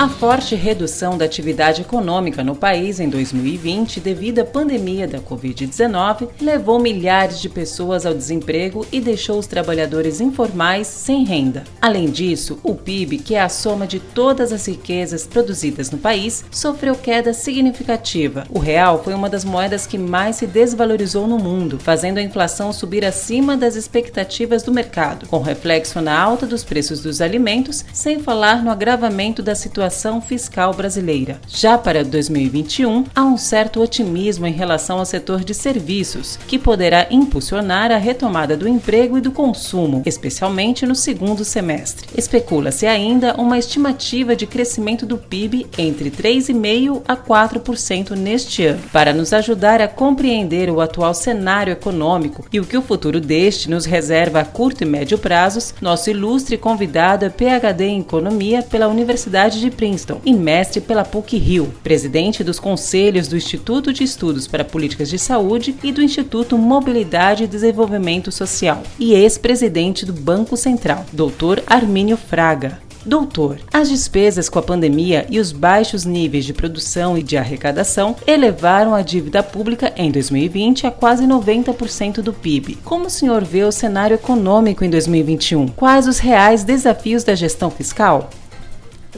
A forte redução da atividade econômica no país em 2020 devido à pandemia da Covid-19 levou milhares de pessoas ao desemprego e deixou os trabalhadores informais sem renda. Além disso, o PIB, que é a soma de todas as riquezas produzidas no país, sofreu queda significativa. O real foi uma das moedas que mais se desvalorizou no mundo, fazendo a inflação subir acima das expectativas do mercado, com reflexo na alta dos preços dos alimentos, sem falar no agravamento da situação fiscal brasileira. Já para 2021, há um certo otimismo em relação ao setor de serviços, que poderá impulsionar a retomada do emprego e do consumo, especialmente no segundo semestre. Especula-se ainda uma estimativa de crescimento do PIB entre 3,5% a 4% neste ano. Para nos ajudar a compreender o atual cenário econômico e o que o futuro deste nos reserva a curto e médio prazos, nosso ilustre convidado é PhD em Economia pela Universidade de Princeton e mestre pela PUC-Rio, presidente dos conselhos do Instituto de Estudos para Políticas de Saúde e do Instituto Mobilidade e Desenvolvimento Social e ex-presidente do Banco Central, Dr. Armínio Fraga. Doutor, as despesas com a pandemia e os baixos níveis de produção e de arrecadação elevaram a dívida pública em 2020 a quase 90% do PIB. Como o senhor vê o cenário econômico em 2021? Quais os reais desafios da gestão fiscal?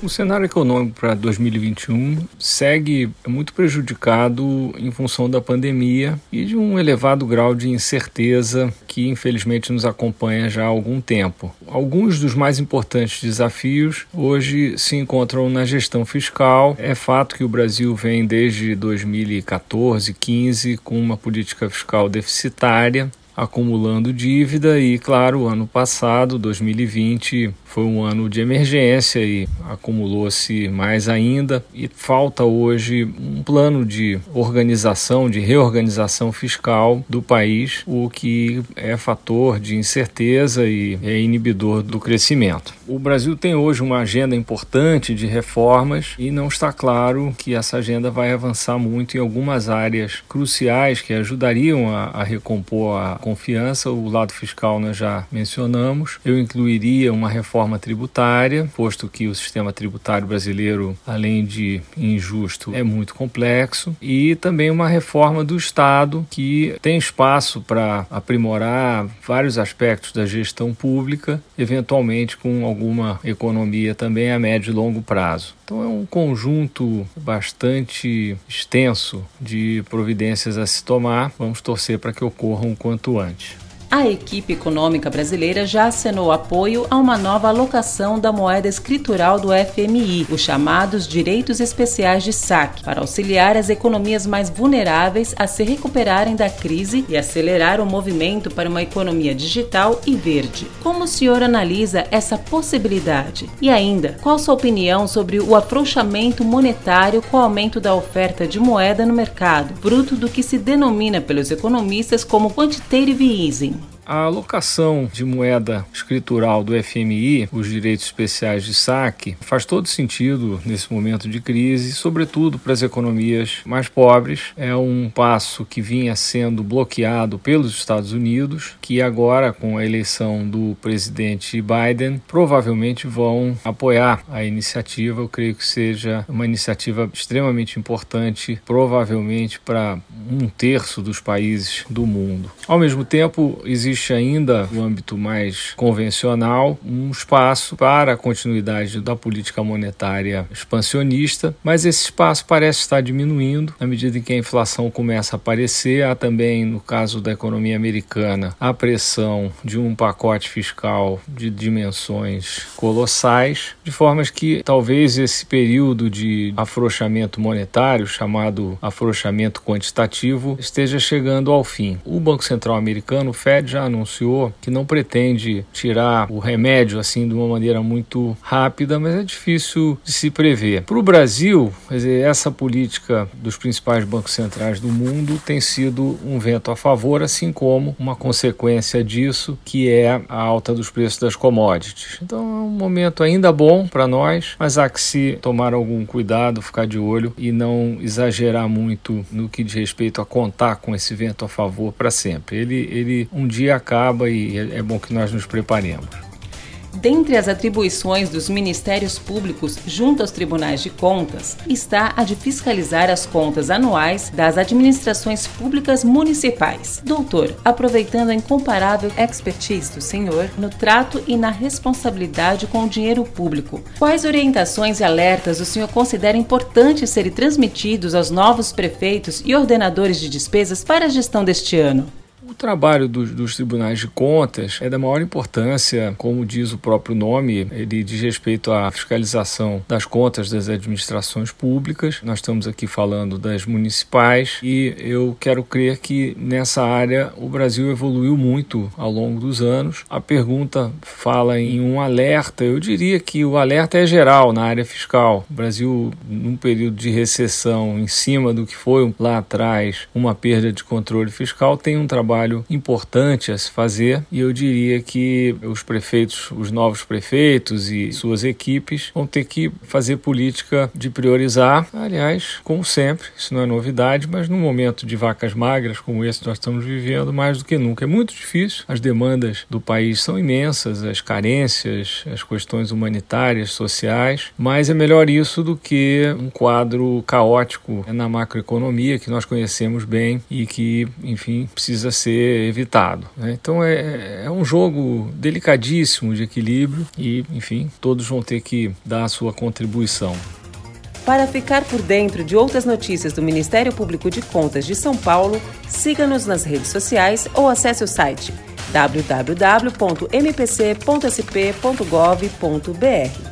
O cenário econômico para 2021 segue muito prejudicado em função da pandemia e de um elevado grau de incerteza que infelizmente nos acompanha já há algum tempo. Alguns dos mais importantes desafios hoje se encontram na gestão fiscal. É fato que o Brasil vem desde 2014, 15 com uma política fiscal deficitária acumulando dívida e, claro, ano passado, 2020, foi um ano de emergência e acumulou-se mais ainda e falta hoje um plano de organização, de reorganização fiscal do país, o que é fator de incerteza e é inibidor do crescimento. O Brasil tem hoje uma agenda importante de reformas e não está claro que essa agenda vai avançar muito em algumas áreas cruciais que ajudariam a, a recompor a confiança. O lado fiscal nós já mencionamos. Eu incluiria uma reforma tributária, posto que o sistema tributário brasileiro, além de injusto, é muito complexo, e também uma reforma do Estado que tem espaço para aprimorar vários aspectos da gestão pública, eventualmente com alguma economia também a médio e longo prazo. Então é um conjunto bastante extenso de providências a se tomar. Vamos torcer para que ocorram o quanto antes a equipe econômica brasileira já assinou apoio a uma nova alocação da moeda escritural do FMI, os chamados Direitos Especiais de Saque, para auxiliar as economias mais vulneráveis a se recuperarem da crise e acelerar o movimento para uma economia digital e verde. Como o senhor analisa essa possibilidade? E ainda, qual sua opinião sobre o afrouxamento monetário com o aumento da oferta de moeda no mercado, fruto do que se denomina pelos economistas como quantitative easing? A alocação de moeda escritural do FMI, os direitos especiais de saque, faz todo sentido nesse momento de crise, sobretudo para as economias mais pobres. É um passo que vinha sendo bloqueado pelos Estados Unidos, que agora, com a eleição do presidente Biden, provavelmente vão apoiar a iniciativa. Eu creio que seja uma iniciativa extremamente importante, provavelmente para um terço dos países do mundo. Ao mesmo tempo, existe existe ainda, no âmbito mais convencional, um espaço para a continuidade da política monetária expansionista, mas esse espaço parece estar diminuindo à medida em que a inflação começa a aparecer. Há também, no caso da economia americana, a pressão de um pacote fiscal de dimensões colossais, de formas que talvez esse período de afrouxamento monetário, chamado afrouxamento quantitativo, esteja chegando ao fim. O Banco Central americano, o Fed, já anunciou que não pretende tirar o remédio assim de uma maneira muito rápida, mas é difícil de se prever. Para o Brasil, dizer, essa política dos principais bancos centrais do mundo tem sido um vento a favor, assim como uma consequência disso, que é a alta dos preços das commodities. Então é um momento ainda bom para nós, mas há que se tomar algum cuidado, ficar de olho e não exagerar muito no que diz respeito a contar com esse vento a favor para sempre. Ele, ele um dia acaba e é, é bom que nós nos preparemos. Dentre as atribuições dos ministérios públicos junto aos tribunais de contas está a de fiscalizar as contas anuais das administrações públicas municipais. Doutor, aproveitando a incomparável expertise do senhor no trato e na responsabilidade com o dinheiro público, quais orientações e alertas o senhor considera importante serem transmitidos aos novos prefeitos e ordenadores de despesas para a gestão deste ano? O trabalho dos, dos, tribunais de contas é da maior importância, como diz o próprio nome, ele diz respeito à fiscalização das contas das administrações públicas. Nós estamos aqui falando das municipais e eu quero crer que nessa área o Brasil evoluiu muito ao longo dos anos. A pergunta fala em um alerta, eu diria que o alerta é geral na área fiscal. O Brasil, num período de recessão, em cima do que foi lá atrás uma perda de controle fiscal, tem um trabalho trabalho importante a se fazer e eu diria que os prefeitos, os novos prefeitos e suas equipes vão ter que fazer política de priorizar, aliás, como sempre, isso não é novidade, mas num momento de vacas magras como esse nós estamos vivendo, mais do que nunca é muito difícil. As demandas do país são imensas, as carências, as questões humanitárias, sociais, mas é melhor isso do que um quadro caótico na macroeconomia que nós conhecemos bem e que, enfim, precisa ser evitado. Né? Então é, é um jogo delicadíssimo de equilíbrio e, enfim, todos vão ter que dar a sua contribuição. Para ficar por dentro de outras notícias do Ministério Público de Contas de São Paulo, siga-nos nas redes sociais ou acesse o site www.mpc.sp.gov.br.